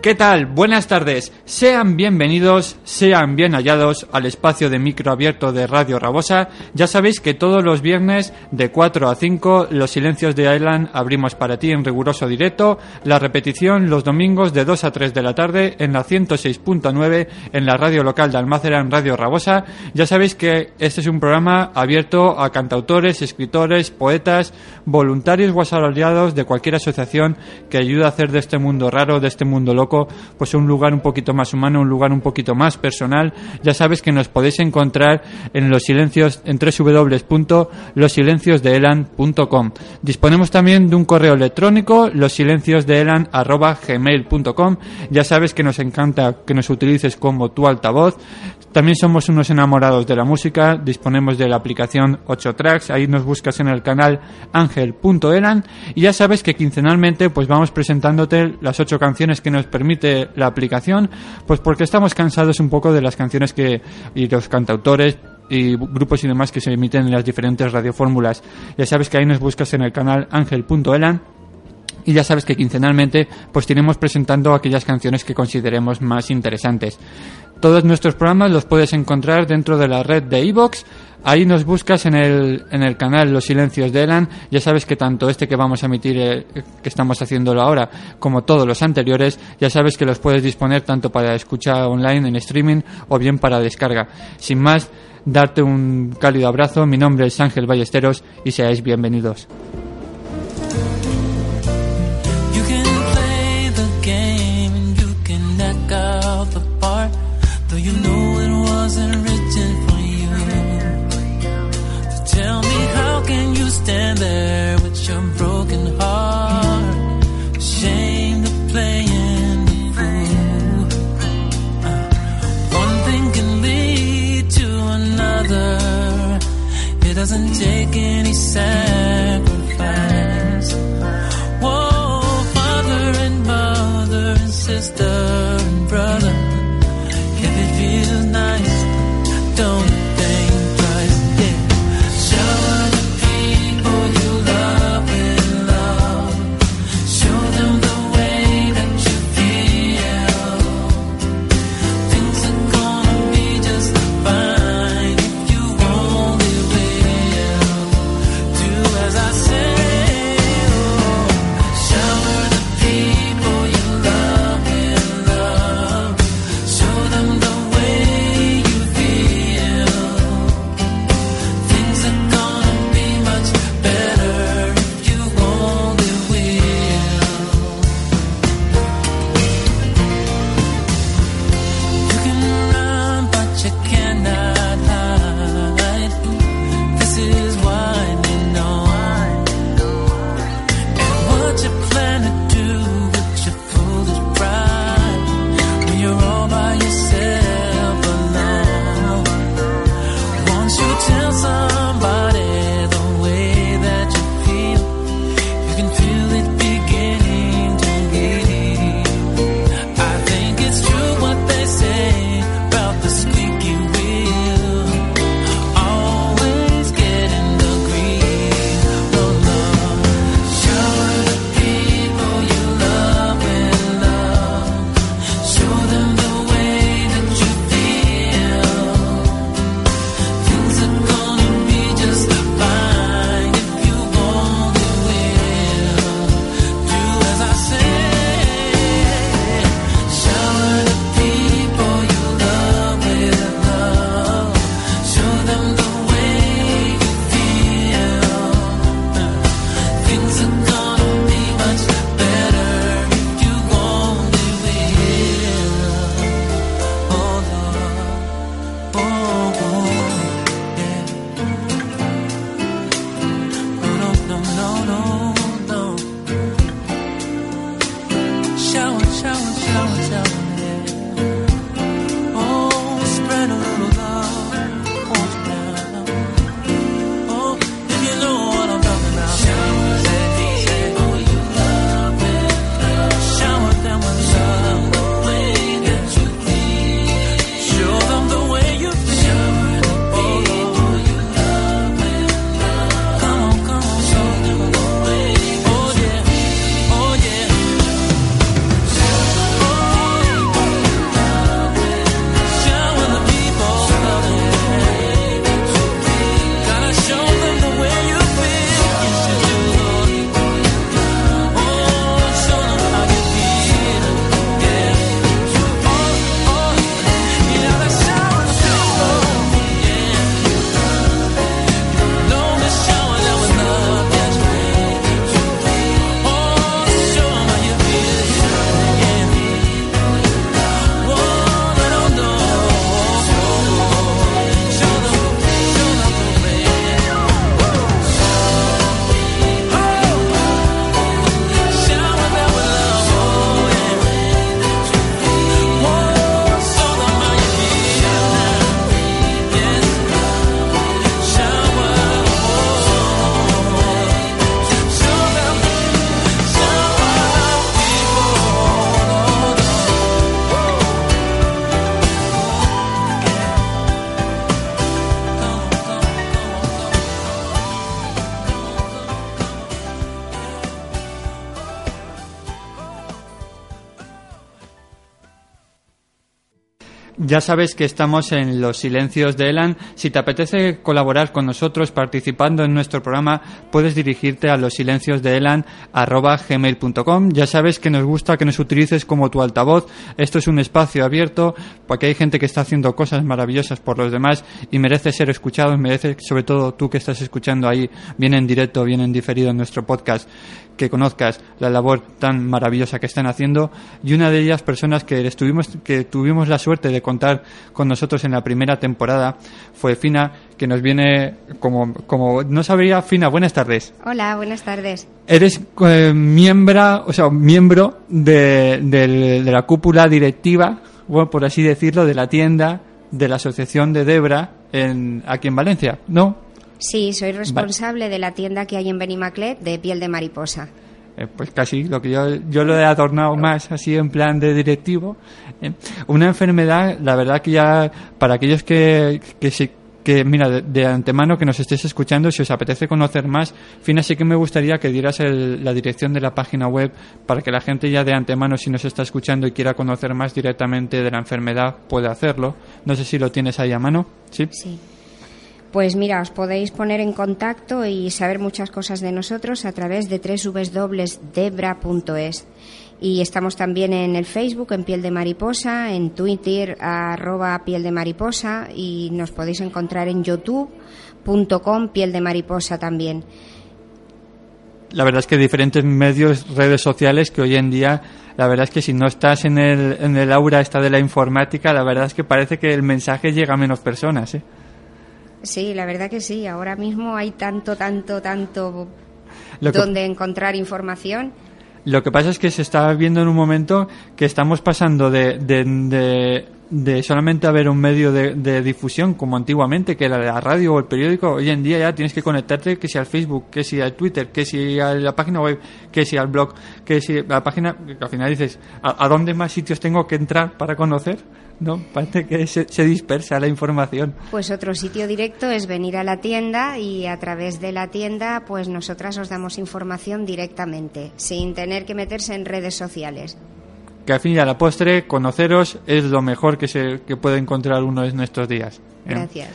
¿Qué tal? Buenas tardes. Sean bienvenidos, sean bien hallados al espacio de micro abierto de Radio Rabosa. Ya sabéis que todos los viernes de 4 a 5 los silencios de Island abrimos para ti en riguroso directo. La repetición los domingos de 2 a 3 de la tarde en la 106.9 en la radio local de Almácera en Radio Rabosa. Ya sabéis que este es un programa abierto a cantautores, escritores, poetas, voluntarios o asalariados de cualquier asociación que ayude a hacer de este mundo raro, de este mundo loco, pues un lugar un poquito más humano, un lugar un poquito más personal. Ya sabes que nos podéis encontrar en los silencios en www.losilenciosdeelan.com. Disponemos también de un correo electrónico, losilenciosdeelan@gmail.com. Ya sabes que nos encanta que nos utilices como tu altavoz. También somos unos enamorados de la música, disponemos de la aplicación 8 Tracks, ahí nos buscas en el canal angel.elan y ya sabes que quincenalmente pues vamos presentándote las 8 canciones que nos permite la aplicación, pues porque estamos cansados un poco de las canciones que y los cantautores y grupos y demás que se emiten en las diferentes radiofórmulas. Ya sabes que ahí nos buscas en el canal angel.elan y ya sabes que quincenalmente pues tenemos presentando aquellas canciones que consideremos más interesantes. Todos nuestros programas los puedes encontrar dentro de la red de iVox. Ahí nos buscas en el, en el canal Los Silencios de Elan. Ya sabes que tanto este que vamos a emitir, eh, que estamos haciéndolo ahora, como todos los anteriores, ya sabes que los puedes disponer tanto para escuchar online en streaming o bien para descarga. Sin más, darte un cálido abrazo. Mi nombre es Ángel Ballesteros y seáis bienvenidos. Doesn't take any sacrifice. Ya sabes que estamos en los silencios de Elan. Si te apetece colaborar con nosotros participando en nuestro programa, puedes dirigirte a los silencios de Elan gmail.com. Ya sabes que nos gusta que nos utilices como tu altavoz. Esto es un espacio abierto porque hay gente que está haciendo cosas maravillosas por los demás y merece ser escuchado. Merece, sobre todo tú que estás escuchando ahí, bien en directo, bien en diferido en nuestro podcast, que conozcas la labor tan maravillosa que están haciendo. Y una de ellas, personas que estuvimos, que tuvimos la suerte de contar con nosotros en la primera temporada, fue Fina, que nos viene como, como no sabría, Fina, buenas tardes. Hola, buenas tardes. Eres eh, miembro, o sea, miembro de, de la cúpula directiva, bueno, por así decirlo, de la tienda de la Asociación de Debra en, aquí en Valencia, ¿no? Sí, soy responsable de la tienda que hay en Benimaclet de piel de mariposa. Eh, pues casi, lo que yo, yo lo he adornado más así en plan de directivo. Eh, una enfermedad, la verdad que ya, para aquellos que, que sí- que mira, de, de antemano que nos estéis escuchando, si os apetece conocer más, Fina, sí que me gustaría que dieras el- la dirección de la página web para que la gente ya de antemano, si nos está escuchando y quiera conocer más directamente de la enfermedad, pueda hacerlo. No sé si lo tienes ahí a mano. Sí. Sí. Pues mira, os podéis poner en contacto y saber muchas cosas de nosotros a través de www.debra.es. Y estamos también en el Facebook, en Piel de Mariposa, en Twitter, arroba Piel de Mariposa, y nos podéis encontrar en youtube.com Piel de Mariposa también. La verdad es que diferentes medios, redes sociales que hoy en día, la verdad es que si no estás en el, en el aura esta de la informática, la verdad es que parece que el mensaje llega a menos personas, ¿eh? Sí, la verdad que sí. Ahora mismo hay tanto, tanto, tanto Lo que- donde encontrar información. Lo que pasa es que se está viendo en un momento que estamos pasando de, de, de, de solamente haber un medio de, de difusión como antiguamente, que era la radio o el periódico. Hoy en día ya tienes que conectarte que si al Facebook, que si al Twitter, que si a la página web, que si al blog, que si a la página. al final dices, ¿a, a dónde más sitios tengo que entrar para conocer? ¿No? Parece que se, se dispersa la información. Pues otro sitio directo es venir a la tienda y a través de la tienda pues nosotras os damos información directamente, sin tener que meterse en redes sociales. Que al fin y a la postre, conoceros es lo mejor que, se, que puede encontrar uno en estos días. ¿eh? Gracias.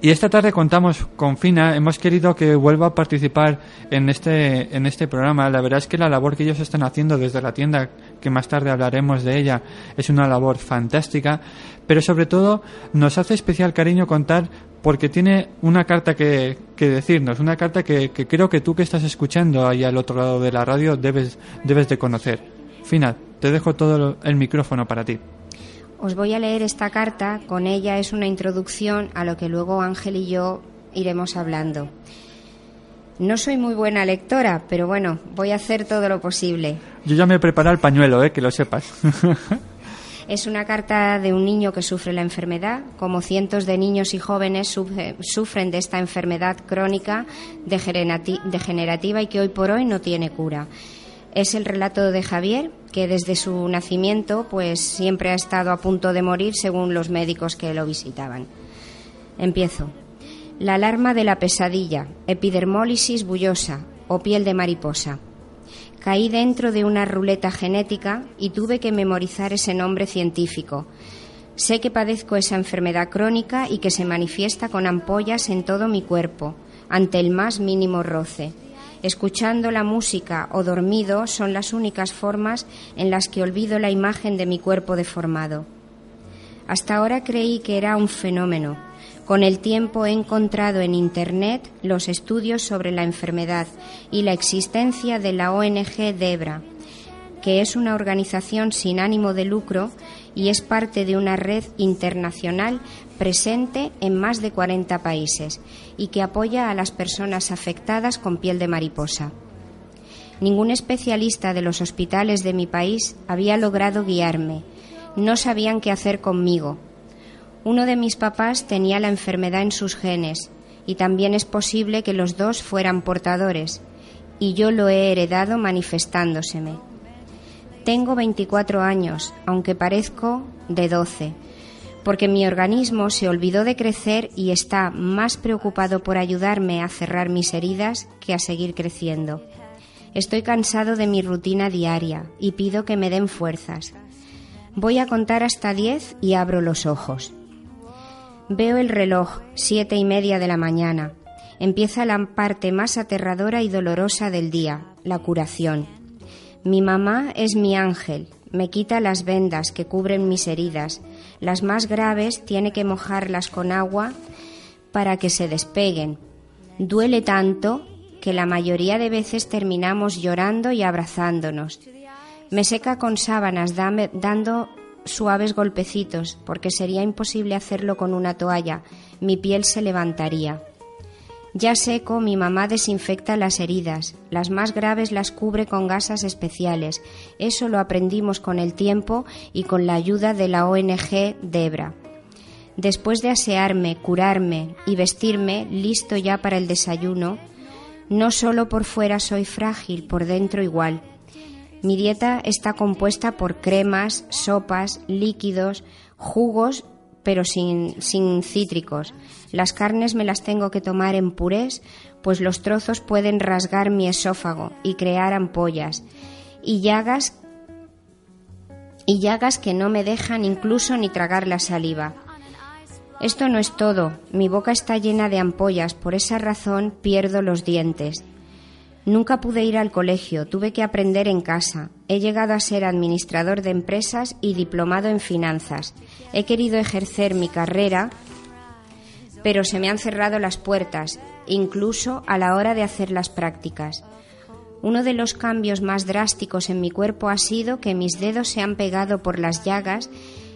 Y esta tarde contamos con Fina, hemos querido que vuelva a participar en este, en este programa. La verdad es que la labor que ellos están haciendo desde la tienda, que más tarde hablaremos de ella, es una labor fantástica, pero sobre todo nos hace especial cariño contar porque tiene una carta que, que decirnos, una carta que, que creo que tú que estás escuchando ahí al otro lado de la radio debes, debes de conocer. Fina, te dejo todo el micrófono para ti. Os voy a leer esta carta, con ella es una introducción a lo que luego Ángel y yo iremos hablando. No soy muy buena lectora, pero bueno, voy a hacer todo lo posible. Yo ya me he preparado el pañuelo, eh, que lo sepas. Es una carta de un niño que sufre la enfermedad, como cientos de niños y jóvenes sufre- sufren de esta enfermedad crónica degenerati- degenerativa y que hoy por hoy no tiene cura. Es el relato de Javier, que desde su nacimiento pues siempre ha estado a punto de morir según los médicos que lo visitaban. Empiezo. La alarma de la pesadilla, epidermólisis bullosa o piel de mariposa. Caí dentro de una ruleta genética y tuve que memorizar ese nombre científico. Sé que padezco esa enfermedad crónica y que se manifiesta con ampollas en todo mi cuerpo, ante el más mínimo roce. Escuchando la música o dormido son las únicas formas en las que olvido la imagen de mi cuerpo deformado. Hasta ahora creí que era un fenómeno. Con el tiempo he encontrado en Internet los estudios sobre la enfermedad y la existencia de la ONG Debra, que es una organización sin ánimo de lucro y es parte de una red internacional presente en más de 40 países y que apoya a las personas afectadas con piel de mariposa. Ningún especialista de los hospitales de mi país había logrado guiarme. No sabían qué hacer conmigo. Uno de mis papás tenía la enfermedad en sus genes y también es posible que los dos fueran portadores y yo lo he heredado manifestándoseme. Tengo 24 años, aunque parezco de 12, porque mi organismo se olvidó de crecer y está más preocupado por ayudarme a cerrar mis heridas que a seguir creciendo. Estoy cansado de mi rutina diaria y pido que me den fuerzas. Voy a contar hasta diez y abro los ojos. Veo el reloj, siete y media de la mañana. Empieza la parte más aterradora y dolorosa del día, la curación. Mi mamá es mi ángel, me quita las vendas que cubren mis heridas. Las más graves tiene que mojarlas con agua para que se despeguen. Duele tanto que la mayoría de veces terminamos llorando y abrazándonos. Me seca con sábanas dando suaves golpecitos, porque sería imposible hacerlo con una toalla. Mi piel se levantaría. Ya seco, mi mamá desinfecta las heridas. Las más graves las cubre con gasas especiales. Eso lo aprendimos con el tiempo y con la ayuda de la ONG Debra. Después de asearme, curarme y vestirme, listo ya para el desayuno, no solo por fuera soy frágil, por dentro igual. Mi dieta está compuesta por cremas, sopas, líquidos, jugos, pero sin, sin cítricos. Las carnes me las tengo que tomar en purés, pues los trozos pueden rasgar mi esófago y crear ampollas y llagas y llagas que no me dejan incluso ni tragar la saliva. Esto no es todo, mi boca está llena de ampollas, por esa razón pierdo los dientes. Nunca pude ir al colegio, tuve que aprender en casa. He llegado a ser administrador de empresas y diplomado en finanzas. He querido ejercer mi carrera, pero se me han cerrado las puertas, incluso a la hora de hacer las prácticas. Uno de los cambios más drásticos en mi cuerpo ha sido que mis dedos se han pegado por las llagas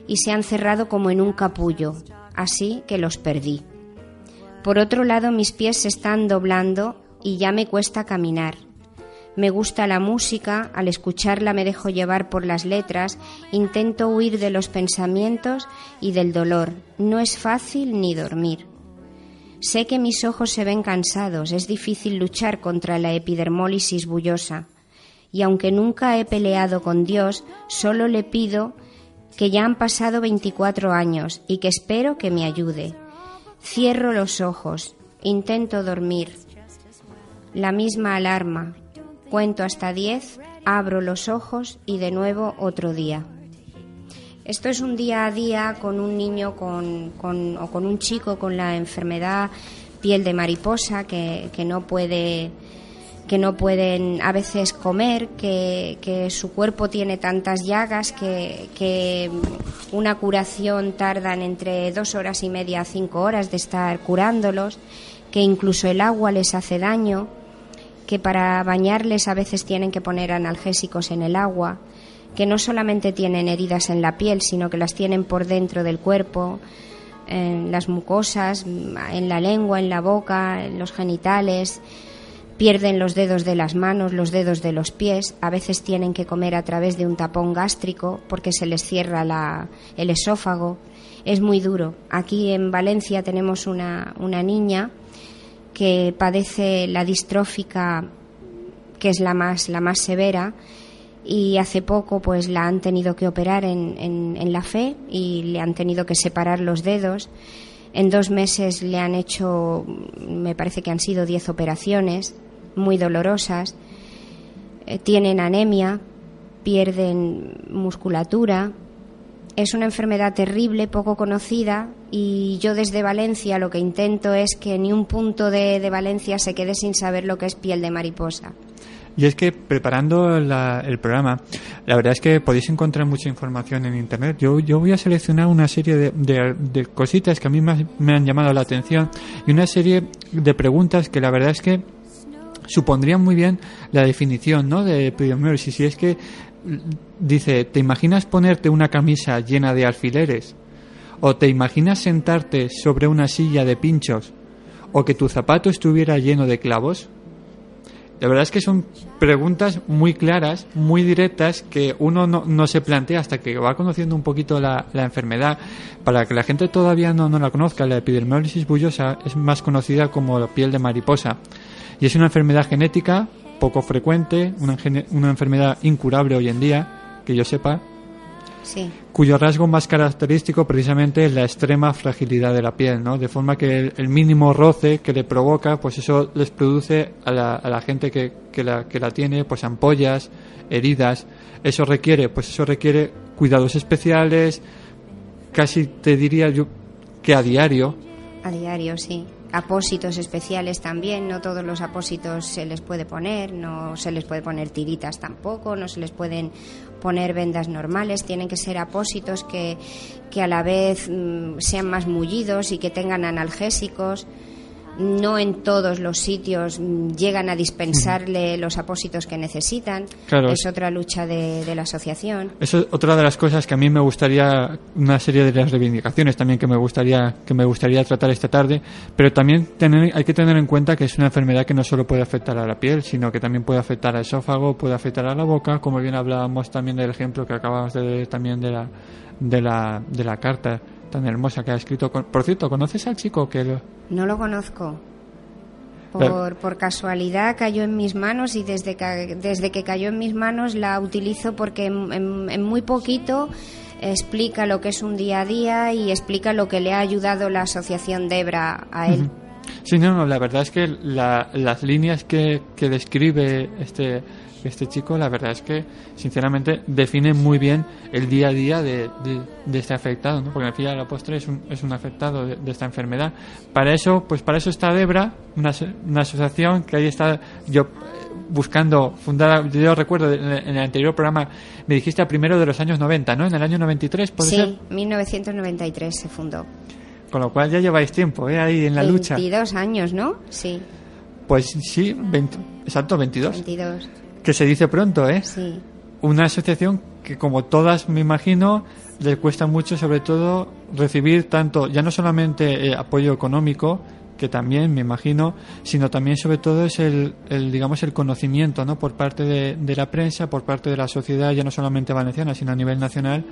y se han cerrado como en un capullo, así que los perdí. Por otro lado, mis pies se están doblando y ya me cuesta caminar. Me gusta la música, al escucharla me dejo llevar por las letras, intento huir de los pensamientos y del dolor. No es fácil ni dormir. Sé que mis ojos se ven cansados, es difícil luchar contra la epidermólisis bullosa. Y aunque nunca he peleado con Dios, solo le pido que ya han pasado 24 años y que espero que me ayude. Cierro los ojos, intento dormir. La misma alarma. Cuento hasta 10, abro los ojos y de nuevo otro día. Esto es un día a día con un niño con, con- o con un chico con la enfermedad piel de mariposa que, que no puede que no pueden a veces comer, que, que su cuerpo tiene tantas llagas que, que una curación tardan entre dos horas y media a cinco horas de estar curándolos, que incluso el agua les hace daño, que para bañarles a veces tienen que poner analgésicos en el agua, que no solamente tienen heridas en la piel, sino que las tienen por dentro del cuerpo, en las mucosas, en la lengua, en la boca, en los genitales, pierden los dedos de las manos, los dedos de los pies, a veces tienen que comer a través de un tapón gástrico porque se les cierra la- el esófago. Es muy duro. Aquí en Valencia tenemos una, una niña que padece la distrófica, que es la más, la más severa, y hace poco pues la han tenido que operar en, la fe y le han tenido que separar los dedos. En dos meses le han hecho, me parece que han sido diez operaciones, muy dolorosas. Eh, tienen anemia, pierden musculatura. Es una enfermedad terrible, poco conocida, y yo desde Valencia lo que intento es que ni un punto de Valencia se quede sin saber lo que es piel de mariposa. Y es que preparando la- el programa, la verdad es que podéis encontrar mucha información en Internet. Yo, yo voy a seleccionar una serie de, de- cositas que a mí me, me han llamado la atención y una serie de preguntas que la verdad es que supondrían muy bien la definición ¿no? de epidermolysis. Y es que dice, ¿te imaginas ponerte una camisa llena de alfileres? ¿O te imaginas sentarte sobre una silla de pinchos? ¿O que tu zapato estuviera lleno de clavos? La verdad es que son preguntas muy claras, muy directas, que uno no, se plantea hasta que va conociendo un poquito la, enfermedad. Para que la gente todavía no, no la conozca, la epidermólisis bullosa es más conocida como la piel de mariposa. Y es una enfermedad genética poco frecuente, una, una enfermedad incurable hoy en día, que yo sepa. Sí. cuyo rasgo más característico precisamente es la extrema fragilidad de la piel, ¿no? De forma que el, el mínimo roce que le provoca, pues eso les produce a la, a la gente que, que, la, que la tiene, pues ampollas, heridas. Eso requiere, pues eso requiere cuidados especiales, casi te diría yo que a diario, A diario, sí. Apósitos especiales también, no todos los apósitos se les puede poner, no se les puede poner tiritas tampoco, no se les pueden poner vendas normales, tienen que ser apósitos que, que a la vez mm, sean más mullidos y que tengan analgésicos. No en todos los sitios mm, llegan a dispensarle los apósitos que necesitan. Claro, es otra lucha de, de la asociación. Eso es otra de las cosas que a mí me gustaría, una serie de las reivindicaciones también que me gustaría, que me gustaría tratar esta tarde, pero también tener, hay que tener en cuenta que es una enfermedad que no solo puede afectar a la piel, sino que también puede afectar al esófago, puede afectar a la boca, como bien hablábamos también del ejemplo que acabamos de también de la, de la, de la carta tan hermosa que ha escrito. Por cierto, ¿conoces al chico que lo- No lo conozco. Por, por casualidad cayó en mis manos y desde que, desde que cayó en mis manos la utilizo porque en, en- en muy poquito explica lo que es un día a día y explica lo que le ha ayudado la asociación Debra a él. Sí, no, no, la verdad es que la- las líneas que, que describe este, este chico, la verdad es que, sinceramente, definen muy bien el día a día de, de- de este afectado, ¿no? Porque al fin y a la postre es un, es un afectado de, de esta enfermedad. Para eso, pues para eso está Debra, una, una asociación que ahí está yo eh, buscando, fundada, yo recuerdo en el en el anterior programa, me dijiste a primero de los años 90, ¿no? En el año 93, ¿puede Sí, ser? 1993 se fundó. Con lo cual ya lleváis tiempo, ¿eh? Ahí en la lucha. 22 años, ¿no? Sí, Pues sí, 20 exacto, 22. 22. Que se dice pronto, ¿eh? Sí, Una asociación que como todas me imagino le cuesta mucho sobre todo recibir tanto, ya no solamente eh, apoyo económico, que también me imagino, sino también sobre todo es el, el, digamos el conocimiento, ¿no? Por parte de, de la prensa, por parte de la sociedad, ya no solamente valenciana, sino a nivel nacional,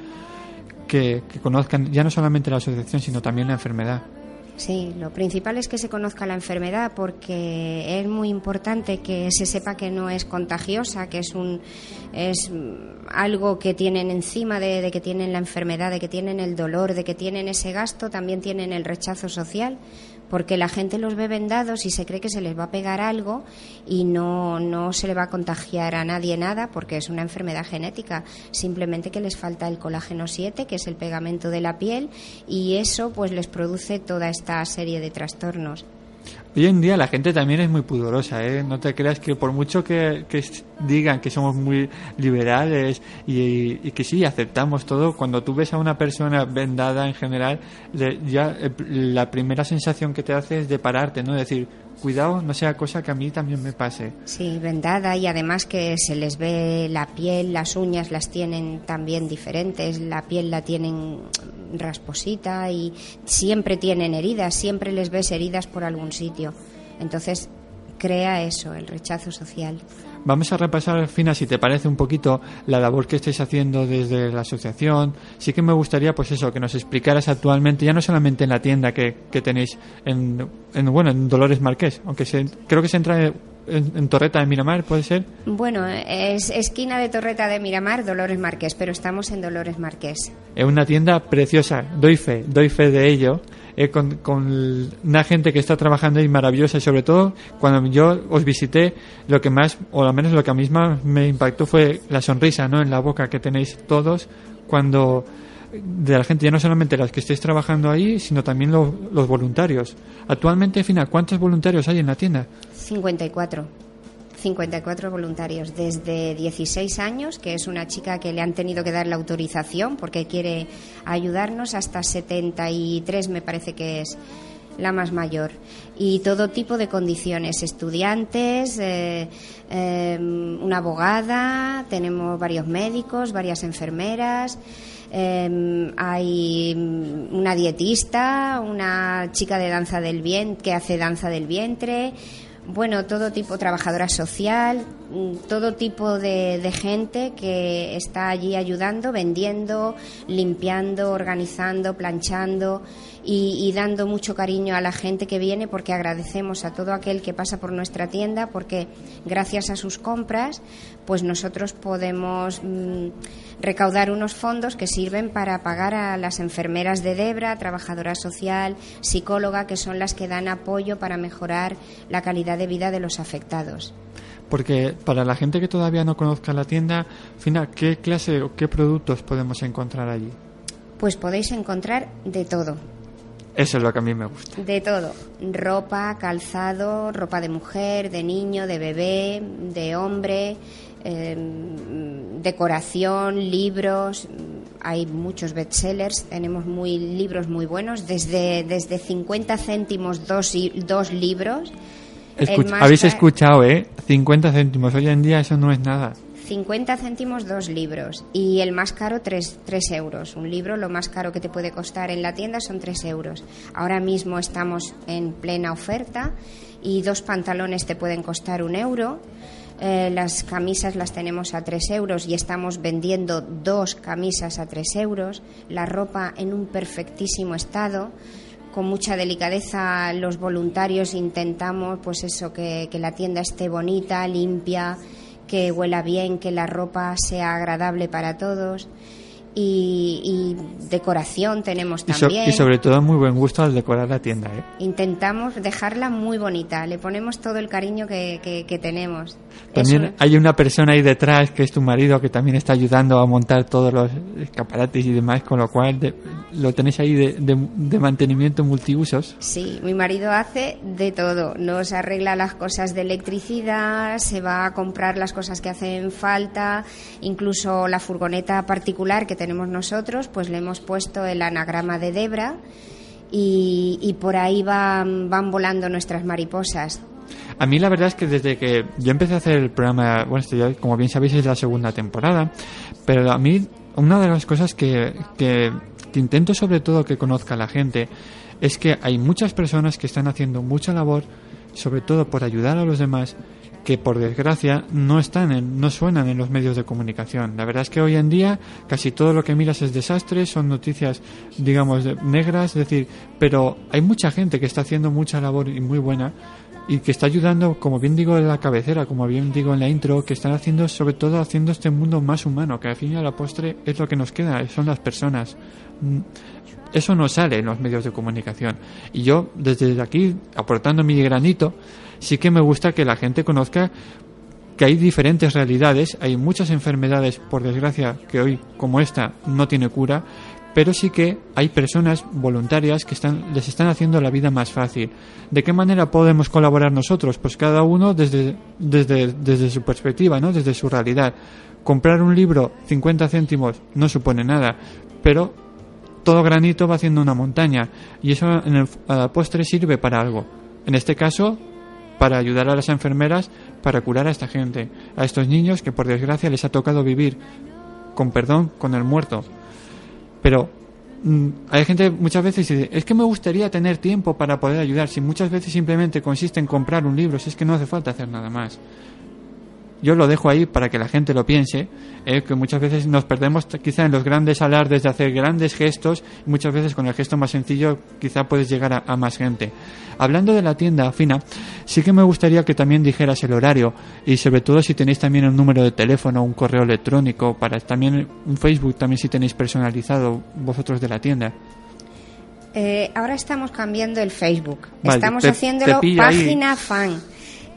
que, que conozcan ya no solamente la asociación, sino también la enfermedad. Sí, lo principal es que se conozca la enfermedad porque es muy importante que se sepa que no es contagiosa, que es un es algo que tienen encima de, de que tienen la enfermedad, de que tienen el dolor, de que tienen ese gasto, también tienen el rechazo social, porque la gente los ve vendados y se cree que se les va a pegar algo y no no se le va a contagiar a nadie nada porque es una enfermedad genética, simplemente que les falta el colágeno 7, que es el pegamento de la piel y eso pues les produce toda esta serie de trastornos. Hoy en día la gente también es muy pudorosa, ¿eh? No te creas que por mucho que, digan que somos muy liberales y, y que sí, aceptamos todo, cuando tú ves a una persona vendada en general, le- ya eh, la primera sensación que te hace es de pararte, ¿no? Decir, cuidado, no sea cosa que a mí también me pase. Sí, vendada y además que se les ve la piel, las uñas las tienen también diferentes, la piel la tienen rasposita y siempre tienen heridas, siempre les ves heridas por algún sitio. Entonces crea eso, el rechazo social. Vamos a repasar, Fina, si te parece un poquito la labor que estáis haciendo desde la asociación. Sí que me gustaría, pues eso, que nos explicaras actualmente, ya no solamente en la tienda que, que tenéis en, en, bueno, en Dolores Marqués, aunque se, creo que se entra en, en Torreta de Miramar, ¿puede ser? Bueno, es esquina de Torreta de Miramar, Dolores Marqués, pero estamos en Dolores Marqués. Es una tienda preciosa, doy fe, doy fe de ello. Eh, con, con una gente que está trabajando ahí maravillosa y sobre todo cuando yo os visité lo que más o al menos lo que a mí más me impactó fue la sonrisa no en la boca que tenéis todos cuando de la gente ya no solamente las que estéis trabajando ahí sino también lo- los voluntarios actualmente Fina ¿cuántos voluntarios hay en la tienda? 54. 54 voluntarios, desde 16 años, que es una chica que le han tenido que dar la autorización porque quiere ayudarnos, hasta 73 me parece que es la más mayor. Y todo tipo de condiciones, estudiantes, eh, eh, una abogada, tenemos varios médicos, varias enfermeras. eh, hay una dietista, una chica de danza del vientre que hace danza del vientre, bueno, todo tipo, trabajadora social, mm, todo tipo de, de gente que está allí ayudando, vendiendo, limpiando, organizando, planchando y, y dando mucho cariño a la gente que viene porque agradecemos a todo aquel que pasa por nuestra tienda porque gracias a sus compras pues nosotros podemos mm, recaudar unos fondos que sirven para pagar a las enfermeras de Debra, trabajadora social, psicóloga, que son las que dan apoyo para mejorar la calidad de vida de los afectados. Porque para la gente que todavía no conozca la tienda, Fina, ¿qué clase o qué productos podemos encontrar allí? Pues podéis encontrar de todo, Eso es lo que a mí me gusta. de todo. Ropa, calzado, ropa de mujer, de niño, de bebé, de hombre, eh, decoración, libros. Hay muchos bestsellers, tenemos muy libros muy buenos, desde, desde 50 céntimos dos, dos libros. Habéis escuchado, ¿eh? 50 céntimos. Hoy en día eso no es nada. 50 céntimos dos libros y el más caro 3, euros. Un libro lo más caro que te puede costar en la tienda son 3 euros. Ahora mismo estamos en plena oferta y dos pantalones te pueden costar un euro. Eh, las camisas las tenemos a 3 euros y estamos vendiendo dos camisas a 3 euros. La ropa en un perfectísimo estado. Con mucha delicadeza los voluntarios intentamos pues eso que la tienda esté bonita, limpia, que huela bien, que la ropa sea agradable para todos y, y decoración tenemos Y, so- también. y sobre todo muy buen gusto al decorar la tienda, ¿eh? Intentamos dejarla muy bonita, le ponemos todo el cariño que, que- que tenemos. También hay una persona ahí detrás que es tu marido que también está ayudando a montar todos los escaparates y demás, con lo cual de- lo tenéis ahí de, de- de mantenimiento multiusos. Sí, mi marido hace de todo. Nos arregla las cosas de electricidad, se va a comprar las cosas que hacen falta, incluso la furgoneta particular que tenemos nosotros, pues le hemos puesto el anagrama de Debra y, por ahí van, van volando nuestras mariposas. A mí la verdad es que desde que yo empecé a hacer el programa, bueno, esto ya, como bien sabéis es la segunda temporada, pero a mí una de las cosas que, que intento sobre todo que conozca la gente es que hay muchas personas que están haciendo mucha labor, sobre todo por ayudar a los demás, que por desgracia no están en, no suenan en los medios de comunicación. La verdad es que hoy en día casi todo lo que miras es desastre, son noticias, digamos, negras, es decir, pero hay mucha gente que está haciendo mucha labor y muy buena y que está ayudando, como bien digo en la cabecera, como bien digo en la intro, que están haciendo, sobre todo haciendo este mundo más humano, que al fin y a la es lo que nos queda, son las personas. Eso no sale en los medios de comunicación. Y yo, desde aquí, aportando mi granito, sí que me gusta que la gente conozca que hay diferentes realidades, hay muchas enfermedades, por desgracia, que hoy, como esta, no tiene cura, pero sí que hay personas voluntarias que están, les están haciendo la vida más fácil. ¿De qué manera podemos colaborar nosotros? Pues cada uno desde, desde, desde su perspectiva, ¿no? desde su realidad. Comprar un libro 50 céntimos no supone nada, pero todo granito va haciendo una montaña y eso en el, a la postre sirve para algo. En este caso, para ayudar a las enfermeras para curar a esta gente, a estos niños que por desgracia les ha tocado vivir con perdón con el muerto. Pero mm, hay gente muchas veces dice, es que me gustaría tener tiempo para poder ayudar, si muchas veces simplemente consiste en comprar un libro, si es que no hace falta hacer nada más. Yo lo dejo ahí para que la gente lo piense, eh, que muchas veces nos perdemos quizá en los grandes alardes de hacer grandes gestos, y muchas veces con el gesto más sencillo quizá puedes llegar a, a más gente. Hablando de la tienda fina, sí que me gustaría que también dijeras el horario y sobre todo si tenéis también un número de teléfono, un correo electrónico, para también un Facebook también si tenéis personalizado vosotros de la tienda. Eh, ahora estamos cambiando el Facebook. Vale, estamos te- haciéndolo te pilla ahí. página fan,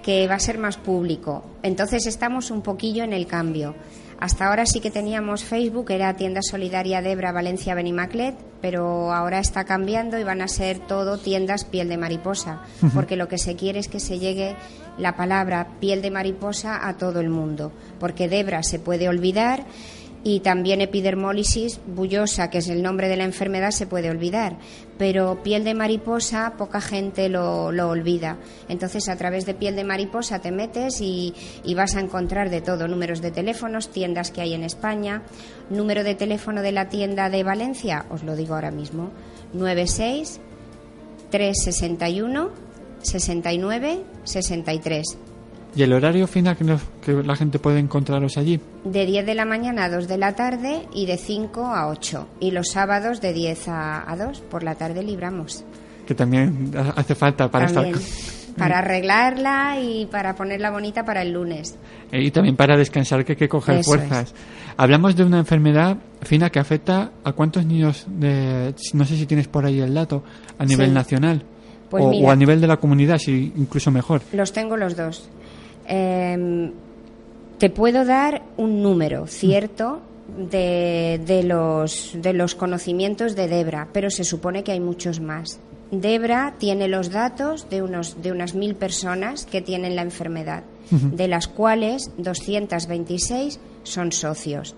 que va a ser más público. Entonces estamos un poquillo en el cambio. Hasta ahora sí que teníamos Facebook, era Tienda Solidaria Debra Valencia Benimaclet, pero ahora está cambiando y van a ser todo tiendas piel de mariposa, porque lo que se quiere es que se llegue la palabra piel de mariposa a todo el mundo, porque Debra se puede olvidar y también epidermólisis bullosa, que es el nombre de la enfermedad, se puede olvidar. Pero piel de mariposa, poca gente lo, lo olvida. Entonces, a través de piel de mariposa te metes y, y vas a encontrar de todo: números de teléfonos, tiendas que hay en España. Número de teléfono de la tienda de Valencia, os lo digo ahora mismo: 96 361 69 63. ¿Y el horario final que, nos- que la gente puede encontraros allí? De 10 de la mañana a 2 de la tarde y de 5 a 8. Y los sábados de 10 a, a 2. Por la tarde libramos. Que también hace falta para También. estar... Para arreglarla y para ponerla bonita para el lunes. Y también para descansar que hay que coger Eso fuerzas. Hablamos de una enfermedad fina que afecta a cuántos niños, de, no sé si tienes por ahí el dato, a nivel Sí. nacional Pues o, mira. o a nivel de la comunidad, si incluso mejor. Los tengo los dos. Eh, te puedo dar un número cierto de, de los, de los conocimientos de Debra, pero se supone que hay muchos más. Debra tiene los datos de, unos, de unas mil personas que tienen la enfermedad, de las cuales 226 son socios.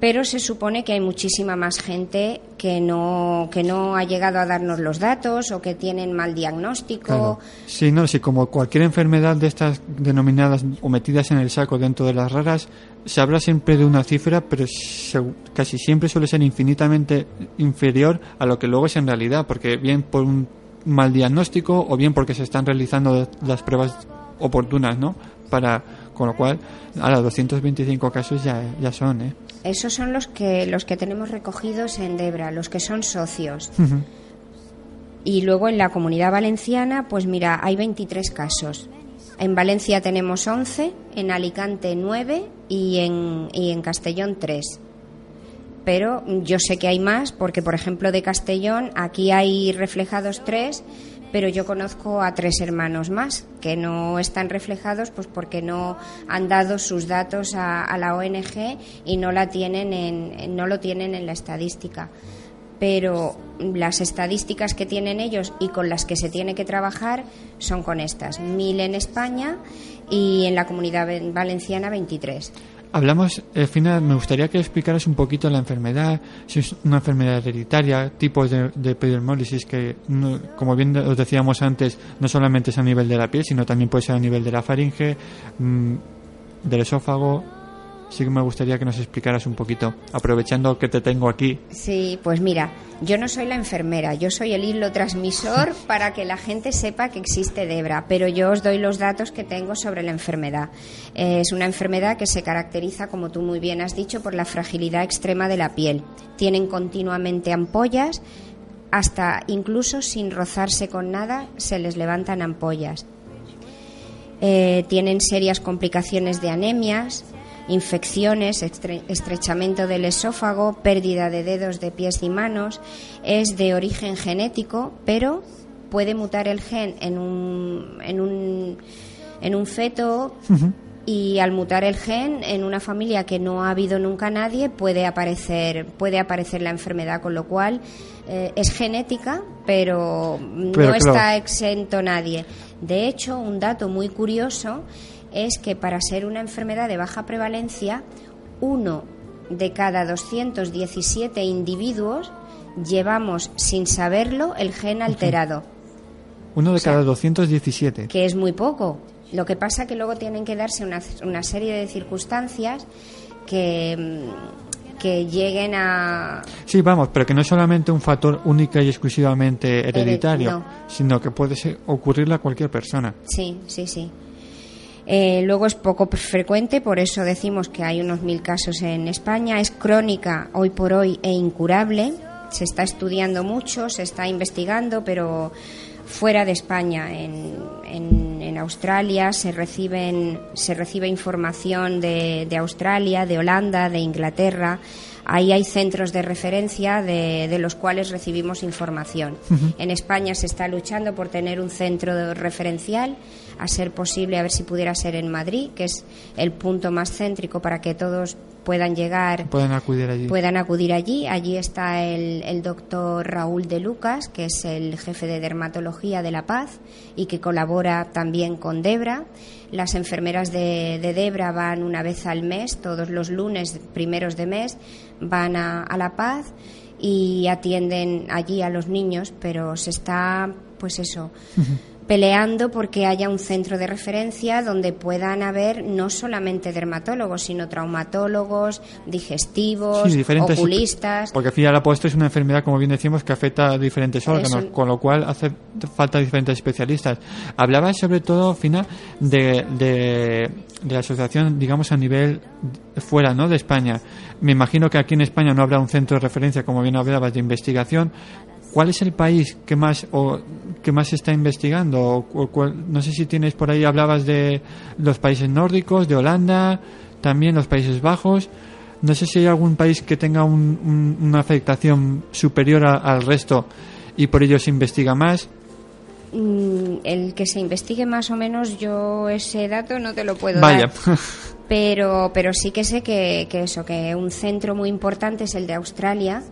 Pero se supone que hay muchísima más gente que no, que no ha llegado a darnos los datos o que tienen mal diagnóstico. Sí, no, sí, como cualquier enfermedad de estas denominadas o metidas en el saco dentro de las raras, se habla siempre de una cifra, pero casi siempre suele ser infinitamente inferior a lo que luego es en realidad, porque bien por un mal diagnóstico o bien porque se están realizando las pruebas oportunas, ¿no? Para, con lo cual, ahora 225 casos ya, ya son, ¿eh? Esos son los que, los que tenemos recogidos en Debra, los que son socios. Y luego en la comunidad valenciana, pues mira, hay 23 casos. En Valencia tenemos 11, en Alicante 9 y en, y en Castellón 3. Pero yo sé que hay más porque, por ejemplo, de Castellón aquí hay reflejados 3, pero yo conozco a tres hermanos más que no están reflejados pues porque no han dado sus datos a, la ONG y no la tienen en, no lo tienen en la estadística pero las estadísticas que tienen ellos y con las que se tiene que trabajar son con estas, mil en España y en la comunidad valenciana 23. Hablamos, eh, Fina, me gustaría que explicaras un poquito la enfermedad, si es una enfermedad hereditaria, tipos de, de epidermólisis que, como bien os decíamos antes, no solamente es a nivel de la piel, sino también puede ser a nivel de la faringe, mm, del esófago. Sí que me gustaría que nos explicaras un poquito, aprovechando que te tengo aquí. Sí, pues mira, yo no soy la enfermera, yo soy el hilo transmisor para que la gente sepa que existe Debra, pero yo os doy los datos que tengo sobre la enfermedad. Eh, es una enfermedad que se caracteriza, como tú muy bien has dicho, por la fragilidad extrema de la piel. Tienen continuamente ampollas, hasta incluso sin rozarse con nada se les levantan ampollas. Eh, tienen serias complicaciones de anemias, infecciones, estre- estrechamiento del esófago, pérdida de dedos de pies y manos. Es de origen genético, pero puede mutar el gen en un, en un, en un feto y al mutar el gen en una familia que no ha habido nunca nadie puede aparecer puede aparecer la enfermedad con lo cual eh, es genética pero, no claro. está exento nadie de hecho un dato muy curioso es que para ser una enfermedad de baja prevalencia uno de cada 217 individuos llevamos sin saberlo el gen alterado Uno de sea, cada 217. que es muy poco. Lo que pasa que luego tienen que darse una, una serie de circunstancias que, mm, que lleguen a... Sí, vamos, pero que no es solamente un factor única y exclusivamente hereditario, no. sino que puede ser- ocurrirle a cualquier persona. Sí, sí, sí. Eh, luego es poco frecuente, por eso decimos que hay unos mil casos en España. Es crónica hoy por hoy e incurable. Se está estudiando mucho, se está investigando, pero fuera de España, en, en- en Australia, se, reciben, se recibe información de, de Australia, de Holanda, de Inglaterra. Ahí hay centros de referencia de, de los cuales recibimos información. En España se está luchando por tener un centro referencial, a ser posible, a ver si pudiera ser en Madrid, que es el punto más céntrico para que todos puedan llegar Pueden acudir allí. puedan acudir allí. Allí está el, el doctor Raúl de Lucas, que es el jefe de dermatología de La Paz y que colabora también con Debra. Las enfermeras de, de Debra van una vez al mes, todos los lunes primeros de mes, van a, a La Paz y atienden allí a los niños, pero se está, pues eso, peleando porque haya un centro de referencia donde puedan haber no solamente dermatólogos, sino traumatólogos, digestivos, Sí, oculistas. Porque al fin y al cabo es una enfermedad, como bien decimos, que afecta a diferentes órganos, Eso. con lo cual hace falta diferentes especialistas. Hablaba sobre todo, Fina, de, de, de la asociación, digamos, a nivel fuera ¿no? de España. Me imagino que aquí en España no habrá un centro de referencia, como bien hablabas, de investigación. ¿Cuál es el país que más o que más se está investigando? O, o cuál- no sé si tienes por ahí hablabas de los países nórdicos, de Holanda, también los Países Bajos. No sé si hay algún país que tenga un- un- una afectación superior a- al resto y por ello se investiga más. Mm, El que se investigue más o menos, yo ese dato no te lo puedo Vaya, dar. Pero, pero sí que sé que, que eso, que un centro muy importante es el de Australia,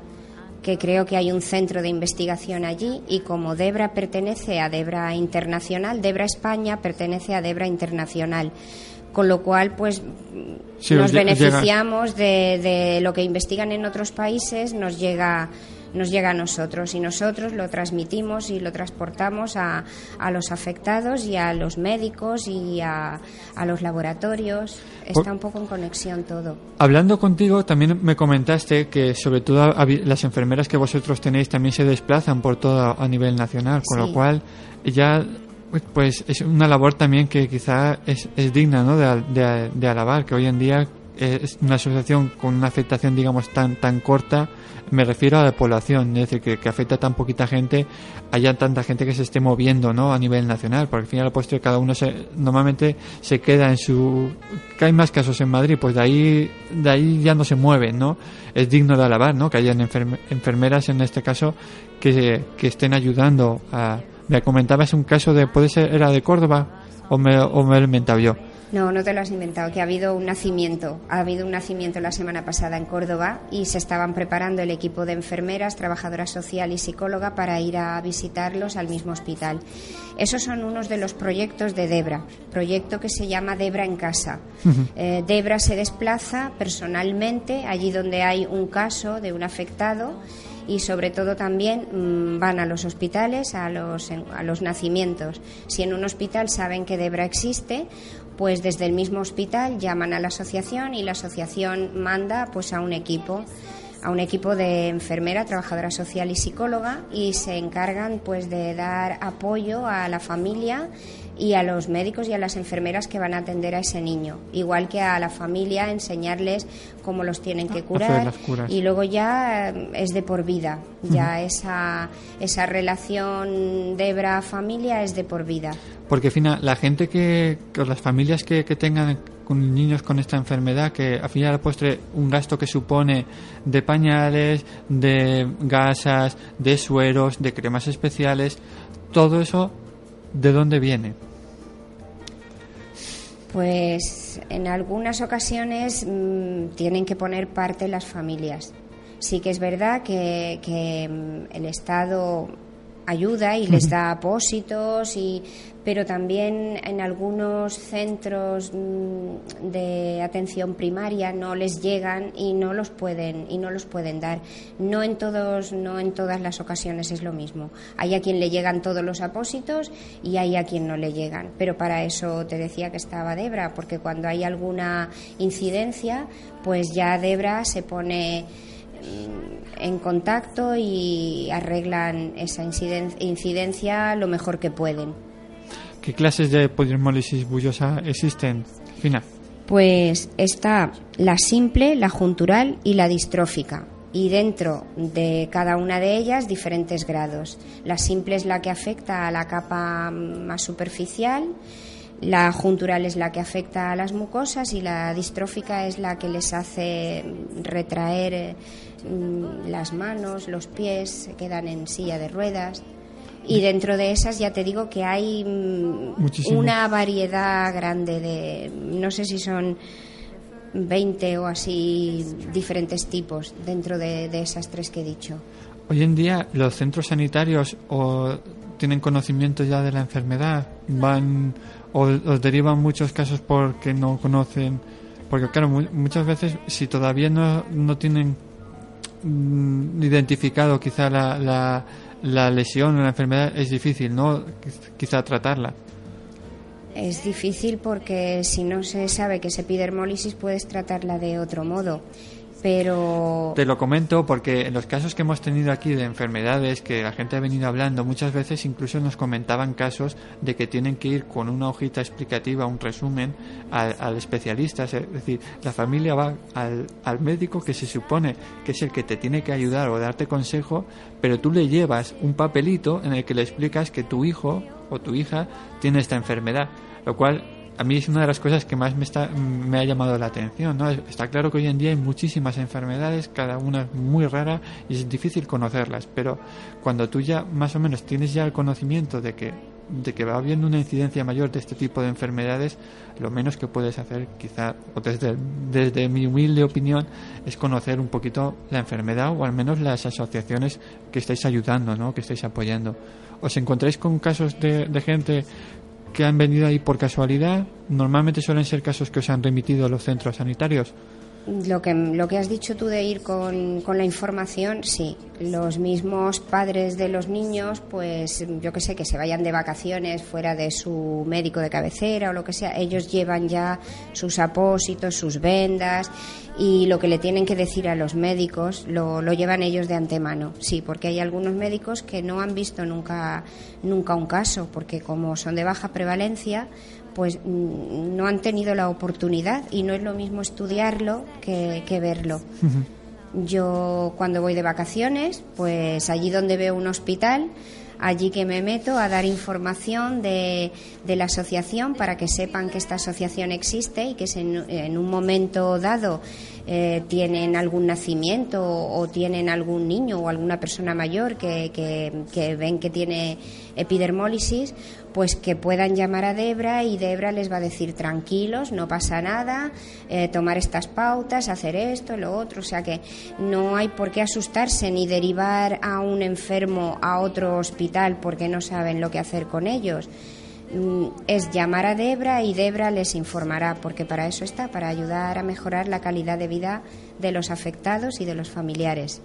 que creo que hay un centro de investigación allí y como Debra pertenece a Debra Internacional, Debra España pertenece a Debra Internacional. Con lo cual, pues Sí, nos beneficiamos de, de lo que investigan en otros países, nos llega nos llega a nosotros y nosotros lo transmitimos y lo transportamos a, a los afectados y a los médicos y a, a los laboratorios. Está un poco en conexión todo. Hablando contigo, también me comentaste que sobre todo las enfermeras que vosotros tenéis también se desplazan por todo a nivel nacional, con Sí. lo cual ya pues es una labor también que quizá es, es digna ¿no? de- de alabar, que hoy en día es una asociación con una afectación digamos tan tan corta me refiero a la población es decir que, que afecta a tan poquita gente haya tanta gente que se esté moviendo no a nivel nacional porque al final al postre cada uno se, normalmente se queda en su que hay más casos en Madrid pues de ahí de ahí ya no se mueven no es digno de alabar no que hayan enferme- enfermeras en este caso que, que estén ayudando a me comentabas un caso de puede ser era de Córdoba o me o me lo he inventado yo No, no te lo has inventado, que ha habido un nacimiento. Ha habido un nacimiento la semana pasada en Córdoba y se estaban preparando el equipo de enfermeras, trabajadora social y psicóloga para ir a visitarlos al mismo hospital. Esos son unos de los proyectos de Debra, proyecto que se llama Debra en casa. Eh, Debra se desplaza personalmente allí donde hay un caso de un afectado y sobre todo también mm, van a los hospitales, a los, en- a los nacimientos. Si en un hospital saben que Debra existe, pues desde el mismo hospital llaman a la asociación y la asociación manda pues a un equipo a un equipo de enfermera, trabajadora social y psicóloga y se encargan pues de dar apoyo a la familia y a los médicos y a las enfermeras que van a atender a ese niño, igual que a la familia enseñarles cómo los tienen que Hacer curar y luego ya eh, es de por vida, ya esa esa relación Debra familia es de por vida. Porque, Fina, la gente que, que las familias que, que tengan con niños con esta enfermedad, que al final al postre un gasto que supone de pañales, de gasas, de sueros, de cremas especiales, todo eso, ¿de dónde viene? Pues en algunas ocasiones mm, tienen que poner parte las familias. Sí que es verdad que, que, mm, el Estado ayuda y les da apósitos y pero también en algunos centros mm, de atención primaria no les llegan y no los pueden y no los pueden dar. No en todos no en todas las ocasiones es lo mismo. Hay a quien le llegan todos los apósitos y hay a quien no le llegan. Pero para eso te decía que estaba Debra porque cuando hay alguna incidencia pues ya Debra se pone mm, en contacto y arreglan esa inciden- incidencia lo mejor que pueden. ¿Qué clases de poliomolisis bullosa existen? Fina. Pues está la simple, la juntural y la distrófica. Y dentro de cada una de ellas diferentes grados. La simple es la que afecta a la capa más superficial, la juntural es la que afecta a las mucosas y la distrófica es la que les hace retraer eh, mm, las manos, los pies, se quedan en silla de ruedas. Y dentro de esas ya te digo que hay mm, una variedad grande de, no sé si son 20 o así diferentes tipos dentro de, de esas tres que he dicho. Hoy en día los centros sanitarios o tienen conocimiento ya de la enfermedad, van o derivan muchos casos porque no conocen, porque claro, mu- muchas veces si todavía no, no tienen mm, identificado quizá la, la, la lesión o la enfermedad es difícil, ¿no? Quizá tratarla. Es difícil porque si no se sabe que es epidermólisis puedes tratarla de otro modo. Pero Te lo comento porque en los casos que hemos tenido aquí de enfermedades que la gente ha venido hablando, muchas veces incluso nos comentaban casos de que tienen que ir con una hojita explicativa, un resumen, al, al especialista. Es decir, la familia va al, al médico que se supone que es el que te tiene que ayudar o darte consejo, pero tú le llevas un papelito en el que le explicas que tu hijo o tu hija tiene esta enfermedad, lo cual a mí es una de las cosas que más me, está, me ha llamado la atención. ¿no? Está claro que hoy en día hay muchísimas enfermedades, cada una es muy rara y es difícil conocerlas, pero cuando tú ya más o menos tienes ya el conocimiento de que, de que va habiendo una incidencia mayor de este tipo de enfermedades, lo menos que puedes hacer, quizá, o desde, desde mi humilde opinión, es conocer un poquito la enfermedad o al menos las asociaciones que estáis ayudando, ¿no? que estáis apoyando. ¿Os encontráis con casos de, de gente que han venido ahí por casualidad? Normalmente suelen ser casos que os han remitido a los centros sanitarios. Lo que, lo que has dicho tú de ir con, con la información, sí. Los mismos padres de los niños, pues yo que sé, que se vayan de vacaciones fuera de su médico de cabecera o lo que sea, ellos llevan ya sus apósitos, sus vendas y lo que le tienen que decir a los médicos lo, lo llevan ellos de antemano. Sí, porque hay algunos médicos que no han visto nunca, nunca un caso, porque como son de baja prevalencia, pues mm, no han tenido la oportunidad y no es lo mismo estudiarlo que, que verlo. Yo cuando voy de vacaciones, pues allí donde veo un hospital, allí que me meto a dar información de, de la asociación para que sepan que esta asociación existe y que en un momento dado eh, tienen algún nacimiento o, tienen algún niño o alguna persona mayor que, que, que ven que tiene epidermólisis, pues que puedan llamar a Debra y Debra les va a decir tranquilos, no pasa nada, eh, tomar estas pautas, hacer esto, lo otro, o sea que no hay por qué asustarse ni derivar a un enfermo a otro hospital porque no saben lo que hacer con ellos. Mm, Es llamar a Debra y Debra les informará, porque para eso está, para ayudar a mejorar la calidad de vida de los afectados y de los familiares.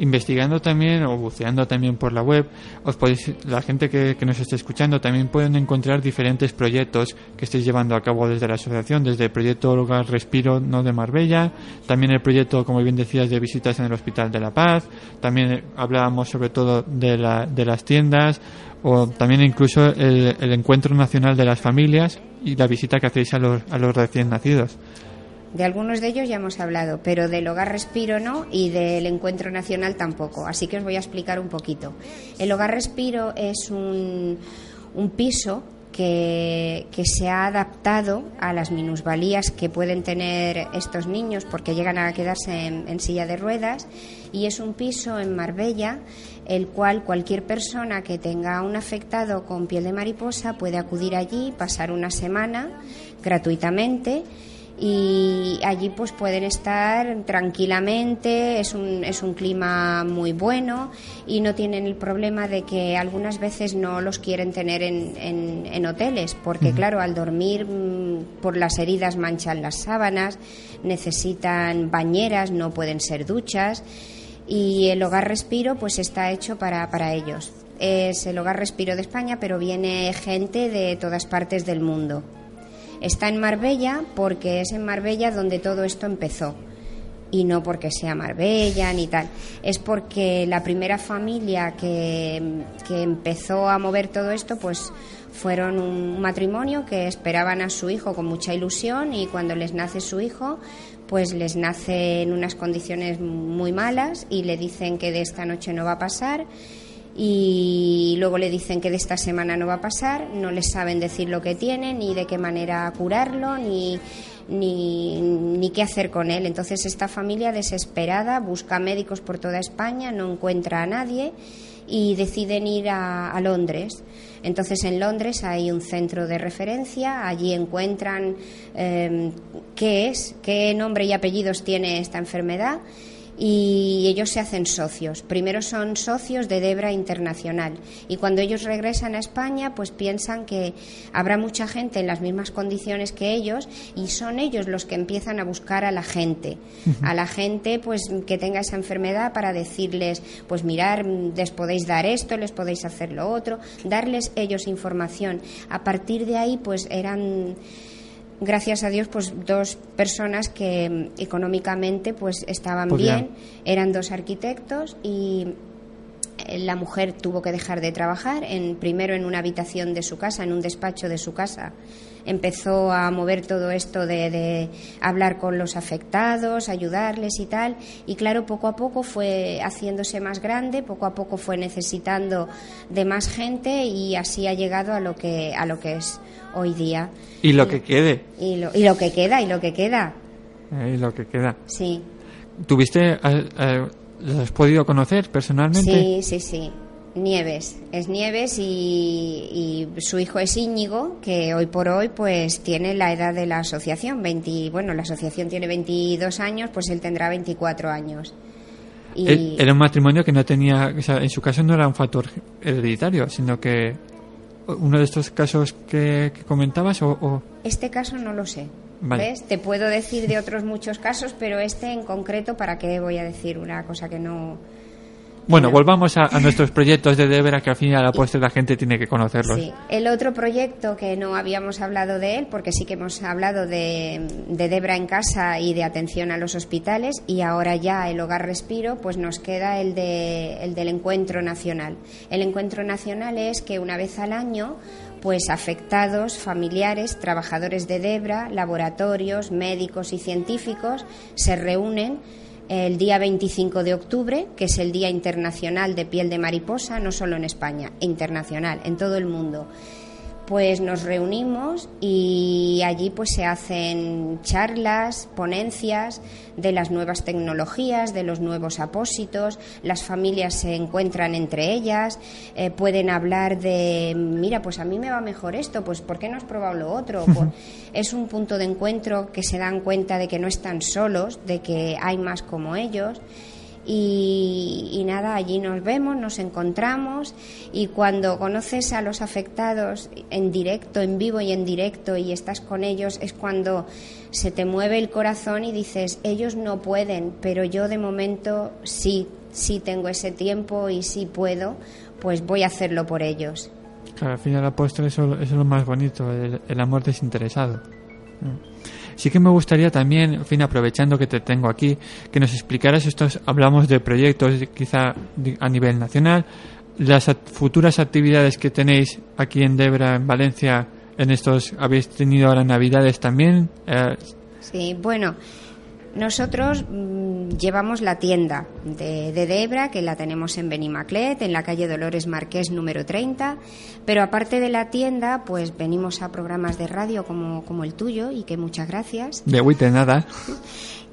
Investigando también o buceando también por la web, os podéis, la gente que, nos esté escuchando también pueden encontrar diferentes proyectos que estéis llevando a cabo desde la asociación, desde el proyecto Hogar Respiro no de Marbella, también el proyecto, como bien decías, de visitas en el Hospital de la Paz, también hablábamos sobre todo de, la, de las tiendas, o también incluso el, el Encuentro Nacional de las Familias y la visita que hacéis a los, a los recién nacidos. De algunos de ellos ya hemos hablado, pero del Hogar Respiro no y del Encuentro Nacional tampoco. Así que os voy a explicar un poquito. El Hogar Respiro es un, piso que, que se ha adaptado a las minusvalías que pueden tener estos niños porque llegan a quedarse en, en silla de ruedas y es un piso en Marbella el cual cualquier persona que tenga un afectado con piel de mariposa puede acudir allí, pasar una semana gratuitamente y allí pues pueden estar tranquilamente, es un, es un clima muy bueno y no tienen el problema de que algunas veces no los quieren tener en, en, en hoteles, porque claro, al dormir mm, por las heridas manchan las sábanas, necesitan bañeras, no pueden ser duchas y el hogar respiro pues está hecho para, para ellos. Es el hogar respiro de España, pero viene gente de todas partes del mundo. Está en Marbella porque es en Marbella donde todo esto empezó. Y no porque sea Marbella ni tal. Es porque la primera familia que, que empezó a mover todo esto, pues fueron un matrimonio que esperaban a su hijo con mucha ilusión y cuando les nace su hijo, pues les nace en unas condiciones muy malas y le dicen que de esta noche no va a pasar y luego le dicen que de esta semana no va a pasar, no les saben decir lo que tienen, ni de qué manera curarlo, ni, ni, ni qué hacer con él. Entonces esta familia desesperada busca médicos por toda España, no encuentra a nadie y deciden ir a, a Londres. Entonces en Londres hay un centro de referencia, allí encuentran eh, qué es, qué nombre y apellidos tiene esta enfermedad y ellos se hacen socios. Primero son socios de Debra Internacional y cuando ellos regresan a España pues piensan que habrá mucha gente en las mismas condiciones que ellos y son ellos los que empiezan a buscar a la gente, a la gente pues que tenga esa enfermedad para decirles pues mirar, les podéis dar esto, les podéis hacer lo otro, darles ellos información. A partir de ahí pues eran gracias a Dios, pues dos personas que mm, económicamente pues estaban Podían. bien, eran dos arquitectos y eh, la mujer tuvo que dejar de trabajar en primero en una habitación de su casa, en un despacho de su casa. Empezó a mover todo esto de, de hablar con los afectados, ayudarles y tal. Y claro, poco a poco fue haciéndose más grande, poco a poco fue necesitando de más gente y así ha llegado a lo que, a lo que es hoy día. Y lo que quede. Y lo, y lo que queda, y lo que queda, eh, y lo que queda. sí. ¿Tuviste, eh, eh, los has podido conocer personalmente? Sí, sí, sí. Nieves, es Nieves y, y su hijo es Íñigo, que hoy por hoy pues tiene la edad de la asociación, 20, bueno, la asociación tiene 22 años, pues él tendrá 24 años. Y Era un matrimonio que no tenía, o sea, en su caso no era un factor hereditario, sino que uno de estos casos que, que comentabas o, o- este caso no lo sé. Vale. ¿Ves? Te puedo decir de otros muchos casos, pero este en concreto, ¿para qué voy a decir una cosa que no... bueno, No. volvamos a, a nuestros proyectos de Debra que al fin y a la postre la gente tiene que conocerlos. Sí. El otro proyecto que no habíamos hablado de él, porque sí que hemos hablado de, de Debra en casa y de atención a los hospitales, y ahora ya el Hogar Respiro, pues nos queda el, de, el del Encuentro Nacional. El Encuentro Nacional es que una vez al año, pues afectados, familiares, trabajadores de Debra, laboratorios, médicos y científicos se reúnen el día 25 de octubre, que es el Día Internacional de Piel de Mariposa, no solo en España, internacional, en todo el mundo. Pues nos reunimos y allí pues se hacen charlas, ponencias de las nuevas tecnologías, de los nuevos apósitos, las familias se encuentran entre ellas, eh, pueden hablar de, mira, pues a mí me va mejor esto, pues ¿por qué no has probado lo otro? Pues, es un punto de encuentro que se dan cuenta de que no están solos, de que hay más como ellos. Y, y nada, allí nos vemos, nos encontramos y cuando conoces a los afectados en directo, en vivo y en directo y estás con ellos es cuando se te mueve el corazón y dices, ellos no pueden, pero yo de momento sí, sí tengo ese tiempo y sí puedo, pues voy a hacerlo por ellos. Claro, al fin y a la postre eso, eso es lo más bonito, el, el amor desinteresado. Sí que me gustaría también, en fin, aprovechando que te tengo aquí, que nos explicaras estos, hablamos de proyectos quizá a nivel nacional, las futuras actividades que tenéis aquí en Debra, en Valencia, en estos, habéis tenido ahora navidades también, eh, Sí, bueno, nosotros mm, llevamos la tienda de, de Debra, que la tenemos en Benimaclet, en la calle Dolores Marqués número 30, pero aparte de la tienda, pues venimos a programas de radio como, como el tuyo, y que muchas gracias, de Huite nada,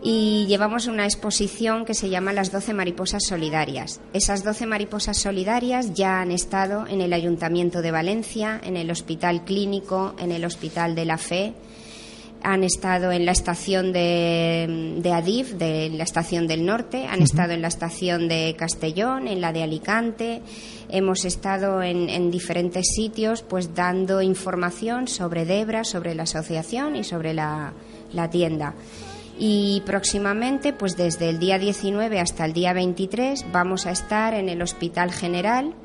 y llevamos una exposición que se llama Las 12 Mariposas Solidarias. Esas 12 mariposas solidarias ya han estado en el Ayuntamiento de Valencia, en el Hospital Clínico, en el Hospital de la Fe, han estado en la estación de, de Adif, de la estación del norte, han estado en la estación de Castellón, en la de Alicante, hemos estado en, en diferentes sitios pues dando información sobre Debra, sobre la asociación y sobre la, la tienda. Y próximamente, pues desde el día 19 hasta el día 23, vamos a estar en el Hospital General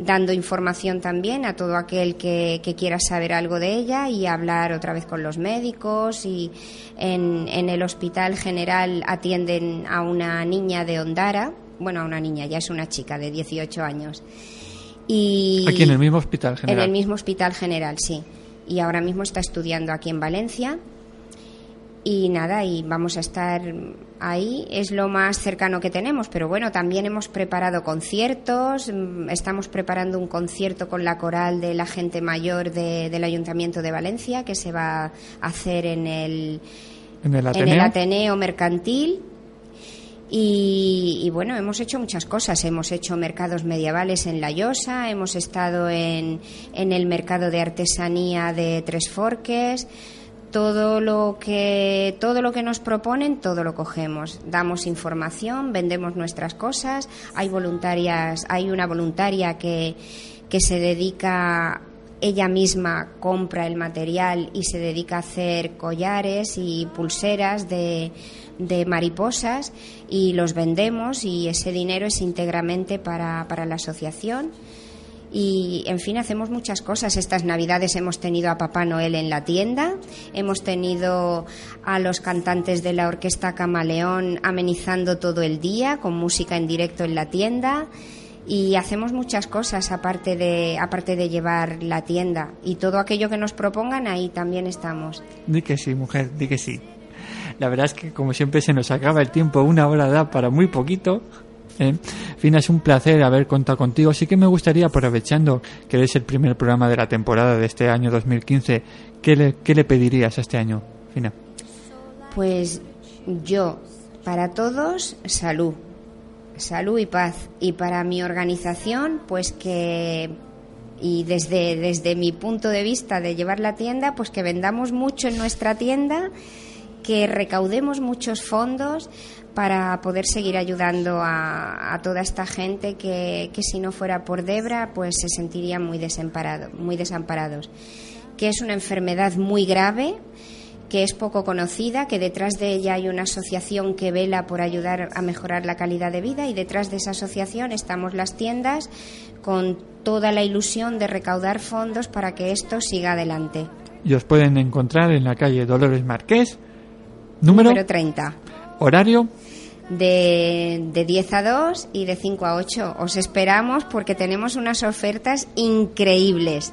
dando información también a todo aquel que, que quiera saber algo de ella y hablar otra vez con los médicos y en, en el hospital general atienden a una niña de Ondara, bueno, a una niña, ya es una chica de 18 años. Y aquí en el mismo hospital general. en el mismo hospital general, sí. Y ahora mismo está estudiando aquí en Valencia. Y nada, y vamos a estar ahí. Es lo más cercano que tenemos, pero bueno, también hemos preparado conciertos. mm, Estamos preparando un concierto con la coral de la gente mayor de- del Ayuntamiento de Valencia que se va a hacer en el, en el en Ateneo. el Ateneo Mercantil. Y, y bueno, hemos hecho muchas cosas. Hemos hecho mercados medievales en La Llosa, hemos estado en, en el mercado de artesanía de Tres Forques. Todo lo que todo lo que nos proponen todo lo cogemos. Damos información vendemos nuestras cosas. Hay voluntarias hay una voluntaria que, que se dedica ella misma compra el material y se dedica a hacer collares y pulseras de, de mariposas y los vendemos y ese dinero es íntegramente para, para la asociación y en fin hacemos muchas cosas. Estas navidades hemos tenido a Papá Noel en la tienda, hemos tenido a los cantantes de la orquesta Camaleón amenizando todo el día con música en directo en la tienda y hacemos muchas cosas aparte de aparte de llevar la tienda y todo aquello que nos propongan ahí también estamos. Di que sí, mujer, di que sí. La verdad es que como siempre se nos acaba el tiempo, una hora da para muy poquito. ¿Eh? Fina, es un placer haber contado contigo. Sí que me gustaría, aprovechando que eres el primer programa de la temporada de este año 2015, ¿qué le, qué le pedirías a este año, Fina? Pues yo, para todos, salud. Salud y paz. Y para mi organización, pues que y desde, desde mi punto de vista de llevar la tienda, pues que vendamos mucho en nuestra tienda, que recaudemos muchos fondos para poder seguir ayudando a, a toda esta gente que, que, si no fuera por Debra, pues se sentirían muy, desamparado, muy desamparados. Que es una enfermedad muy grave, que es poco conocida, que detrás de ella hay una asociación que vela por ayudar a mejorar la calidad de vida y detrás de esa asociación estamos las tiendas con toda la ilusión de recaudar fondos para que esto siga adelante. Y os pueden encontrar en la calle Dolores Marqués, número, número 30. Horario de, de 10 a 2 y de 5 a 8. Os esperamos porque tenemos unas ofertas increíbles.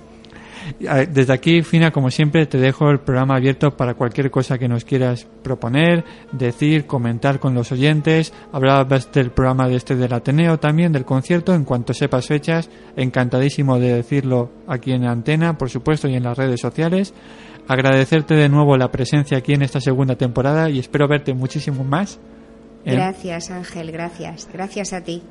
Desde aquí, Fina, como siempre, te dejo el programa abierto para cualquier cosa que nos quieras proponer, decir, comentar con los oyentes. Hablabas del programa de este del Ateneo también, del concierto, en cuanto sepas fechas. Encantadísimo de decirlo aquí en la antena, por supuesto, y en las redes sociales. Agradecerte de nuevo la presencia aquí en esta segunda temporada y espero verte muchísimo más. Gracias, Ángel, gracias. Gracias a ti.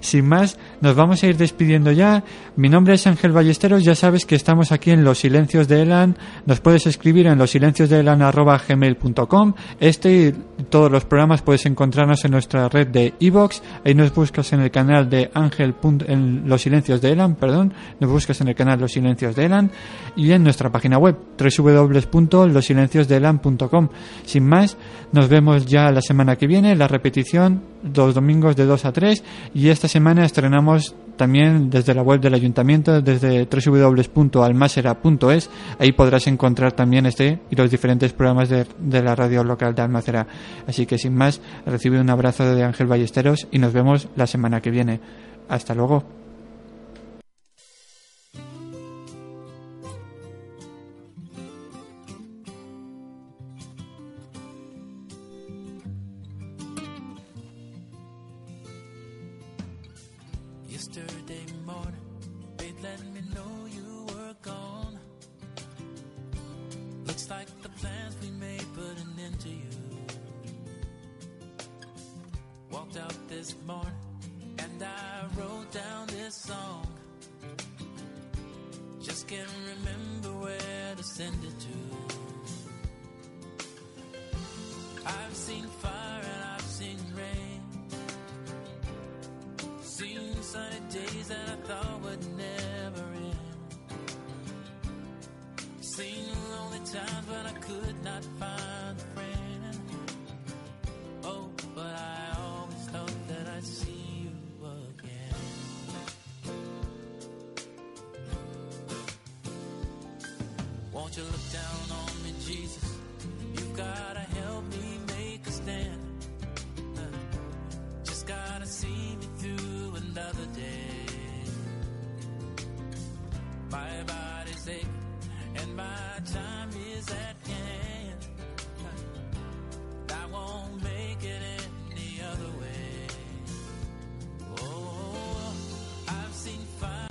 Sin más, nos vamos a ir despidiendo ya. Mi nombre es Ángel Ballesteros, ya sabes que estamos aquí en Los Silencios de Elan. Nos puedes escribir en losilenciosdeelan.gmail.com Este y todos los programas puedes encontrarnos en nuestra red de iVox. Ahí nos buscas en el canal de Ángel en Los Silencios de Elan, perdón. Nos buscas en el canal Los Silencios de Elan y en nuestra página web www.losilenciosdeelan.com Sin más, nos vemos ya la semana que viene, la repetición, los domingos de 2 a 3 y esta semana estrenamos también desde la web del ayuntamiento, desde www.almasera.es. Ahí podrás encontrar también este y los diferentes programas de, de, la radio local de Almacera. Así que sin más, recibe un abrazo de Ángel Ballesteros y nos vemos la semana que viene. Hasta luego.